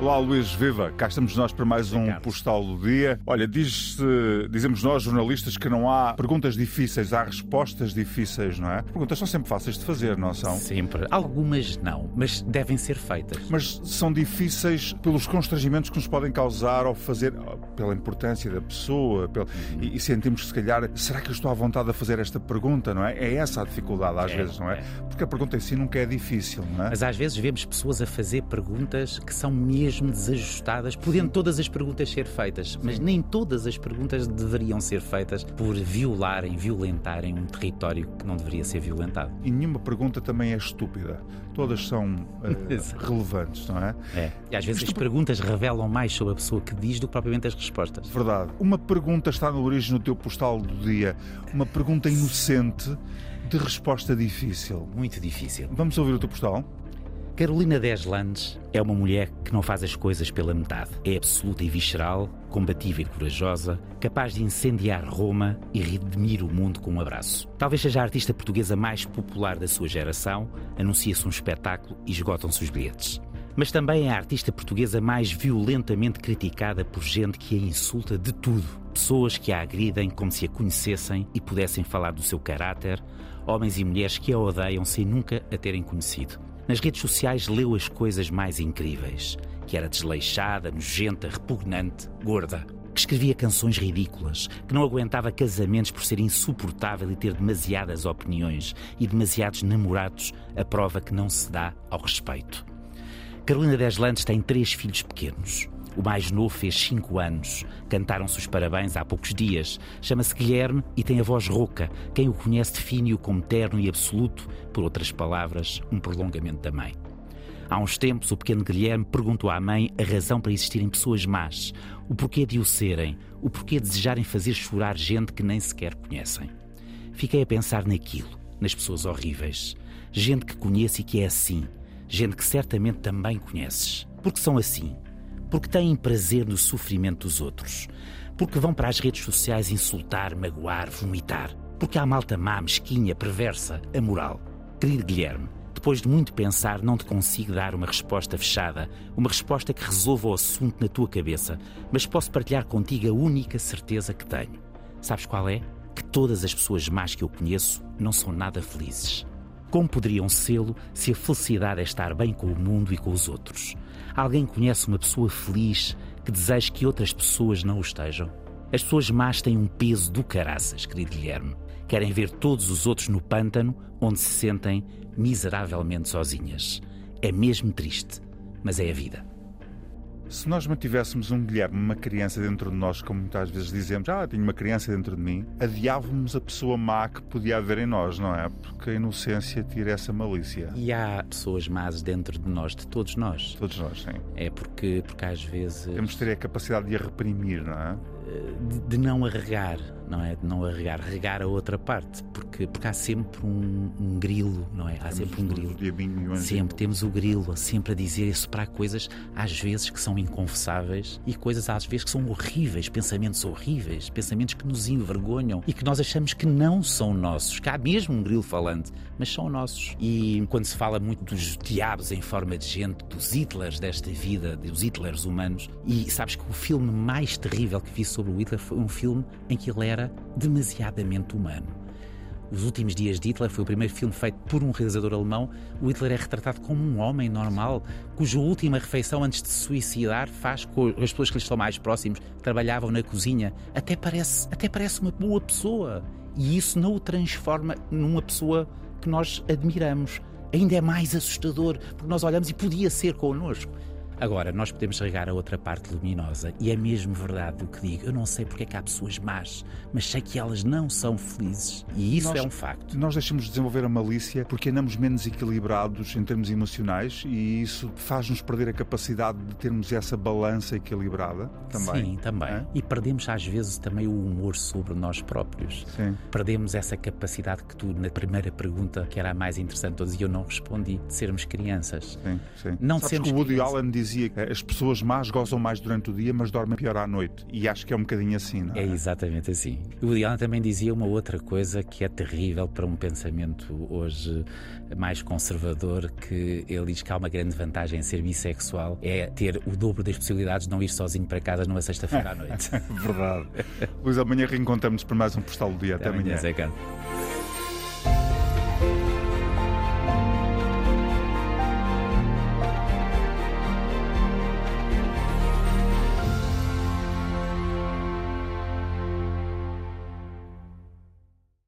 Olá Luís, viva! Cá estamos nós para mais um postal do dia. Olha, diz dizemos nós, jornalistas, que não há perguntas difíceis, há respostas difíceis, não é? Perguntas são sempre fáceis de fazer, não são? Sempre. Algumas não, mas devem ser feitas. Mas são difíceis pelos constrangimentos que nos podem causar ao fazer, pela importância da pessoa, pelo... e, e, sentimos que se calhar, será que eu estou à vontade a fazer esta pergunta, não é? É essa a dificuldade às é, vezes, não é? é? Porque a pergunta em si nunca é difícil, não é? Mas às vezes vemos pessoas a fazer perguntas que são mesmo desajustadas, podendo todas as perguntas ser feitas, mas nem todas as perguntas deveriam ser feitas por violarem, violentarem um território que não deveria ser violentado. E nenhuma pergunta também é estúpida. Todas são uh, relevantes, não é? É. E às vezes Isto... as perguntas revelam mais sobre a pessoa que diz do que propriamente as respostas. Verdade. Uma pergunta está na origem do teu postal do dia. Uma pergunta inocente de resposta difícil. Muito difícil. Vamos ouvir o teu postal? Carolina Deslandes é uma mulher que não faz as coisas pela metade. É absoluta e visceral, combativa e corajosa, capaz de incendiar Roma e redimir o mundo com um abraço. Talvez seja a artista portuguesa mais popular da sua geração, anuncia-se um espetáculo e esgotam-se os bilhetes. Mas também é a artista portuguesa mais violentamente criticada por gente que a insulta de tudo. Pessoas que a agridem como se a conhecessem e pudessem falar do seu caráter, homens e mulheres que a odeiam sem nunca a terem conhecido. Nas redes sociais leu as coisas mais incríveis, que era desleixada, nojenta, repugnante, gorda, que escrevia canções ridículas, que não aguentava casamentos por ser insuportável e ter demasiadas opiniões e demasiados namorados, a prova que não se dá ao respeito. Carolina Deslandes tem três filhos pequenos. O mais novo fez 5 anos. Cantaram-se os parabéns há poucos dias. Chama-se Guilherme e tem a voz rouca. Quem o conhece define-o como terno e absoluto, por outras palavras, um prolongamento da mãe. Há uns tempos, o pequeno Guilherme perguntou à mãe a razão para existirem pessoas más, o porquê de o serem, o porquê de desejarem fazer chorar gente que nem sequer conhecem. Fiquei a pensar naquilo, nas pessoas horríveis. Gente que conhece e que é assim. Gente que certamente também conheces. Porque são assim porque têm prazer no sofrimento dos outros, porque vão para as redes sociais insultar, magoar, vomitar, porque há malta má, mesquinha, perversa, amoral. Querido Guilherme, depois de muito pensar, não te consigo dar uma resposta fechada, uma resposta que resolva o assunto na tua cabeça, mas posso partilhar contigo a única certeza que tenho. Sabes qual é? Que todas as pessoas más que eu conheço não são nada felizes. Como poderiam sê-lo se a felicidade é estar bem com o mundo e com os outros? Alguém conhece uma pessoa feliz que deseja que outras pessoas não o estejam? As pessoas más têm um peso do caraças, querido Guilherme. Querem ver todos os outros no pântano onde se sentem miseravelmente sozinhas. É mesmo triste, mas é a vida. Se nós mantivéssemos um Guilherme, uma criança dentro de nós, como muitas vezes dizemos, ah, tenho uma criança dentro de mim, adiávamos a pessoa má que podia haver em nós, não é? Porque a inocência tira essa malícia. E há pessoas más dentro de nós, de todos nós. Todos nós, sim. É porque, porque às vezes. Temos de ter a capacidade de a reprimir, não é? De, de não arregar, não é? De não arregar, regar a outra parte, porque, porque há sempre um, um grilo, não é? Há temos sempre um grilo. Diabinho, sempre temos o grilo, sempre a dizer isso para coisas, às vezes que são inconfessáveis e coisas às vezes que são horríveis, pensamentos horríveis, pensamentos que nos envergonham e que nós achamos que não são nossos, que há mesmo um grilo falante, mas são nossos. E quando se fala muito dos diabos em forma de gente, dos Hitlers desta vida, dos Hitlers humanos, e sabes que o filme mais terrível que vi sobre o Hitler foi um filme em que ele era demasiadamente humano. Os Últimos Dias de Hitler foi o primeiro filme feito por um realizador alemão. O Hitler é retratado como um homem normal, cuja última refeição antes de se suicidar faz com as pessoas que lhe estão mais próximos, que trabalhavam na cozinha. Até parece, até parece uma boa pessoa. E isso não o transforma numa pessoa que nós admiramos. Ainda é mais assustador, porque nós olhamos e podia ser connosco. Agora, nós podemos regar a outra parte luminosa, e é mesmo verdade o que digo. Eu não sei porque é que há pessoas más, mas sei que elas não são felizes. E isso nós, é um facto. Nós deixamos de desenvolver a malícia porque andamos menos equilibrados em termos emocionais e isso faz-nos perder a capacidade de termos essa balança equilibrada também. Sim, também. É? E perdemos às vezes também o humor sobre nós próprios. Sim. Perdemos essa capacidade que tu, na primeira pergunta, que era a mais interessante, e eu não respondi, de sermos crianças. Sim, sim. Não Sabes sermos que o Woody crianças. Allen diz dizia que as pessoas más gozam mais durante o dia, mas dormem pior à noite. E acho que é um bocadinho assim, não é? É exatamente assim. O Woody Allen também dizia uma outra coisa que é terrível para um pensamento hoje mais conservador, que ele diz que há uma grande vantagem em ser bissexual, é ter o dobro das possibilidades de não ir sozinho para casa numa sexta-feira à noite. Verdade. Luís, amanhã reencontramos-nos para mais um Postal do Dia. Até, Até amanhã. amanhã. Zé Carlos.